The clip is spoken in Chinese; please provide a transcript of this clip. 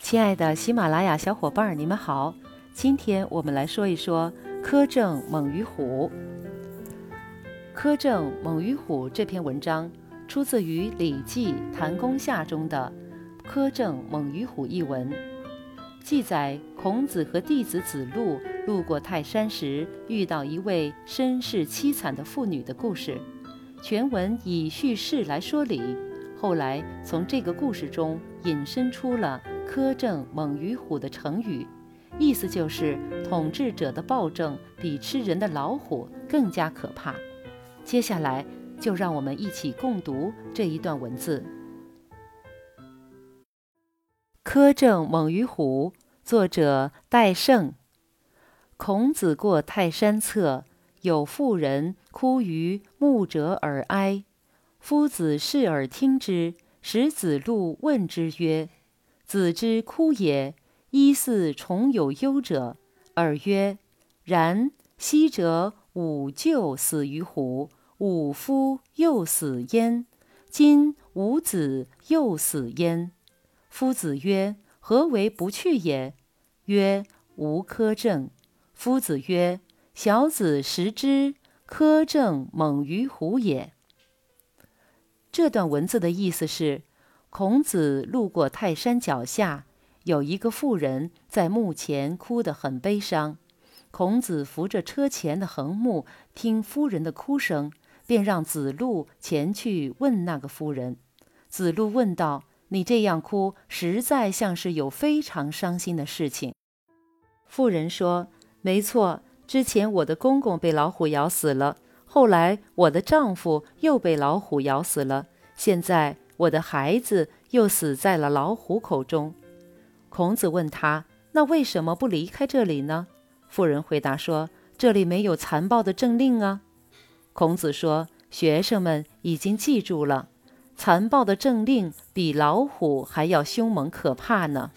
亲爱的喜马拉雅小伙伴，你们好！今天我们来说一说苛政猛于虎。苛政猛于虎这篇文章出自于《礼记·谭公下》中的“苛政猛于虎”一文，记载孔子和弟子子路路过泰山时遇到一位身世凄惨的妇女的故事。全文以叙事来说理，后来从这个故事中引申出了“苛政猛于虎”的成语，意思就是统治者的暴政比吃人的老虎更加可怕。接下来就让我们一起共读这一段文字：“苛政猛于虎”，作者戴胜。孔子过泰山侧。有妇人哭于牧者而哀，夫子视而听之。使子路问之曰：“子之哭也，依似重有忧者。”尔曰：“然。昔者吾舅死于虎，吾夫又死焉。今吾子又死焉。”夫子曰：“何为不去也？”曰：“无苛政。”夫子曰。小子食之，苛政猛于虎也。这段文字的意思是：孔子路过泰山脚下，有一个妇人在墓前哭得很悲伤。孔子扶着车前的横木，听夫人的哭声，便让子路前去问那个妇人。子路问道：“你这样哭，实在像是有非常伤心的事情。”妇人说：“没错。”之前我的公公被老虎咬死了，后来我的丈夫又被老虎咬死了，现在我的孩子又死在了老虎口中。孔子问他：“那为什么不离开这里呢？”妇人回答说：“这里没有残暴的政令啊。”孔子说：“学生们已经记住了，残暴的政令比老虎还要凶猛可怕呢。”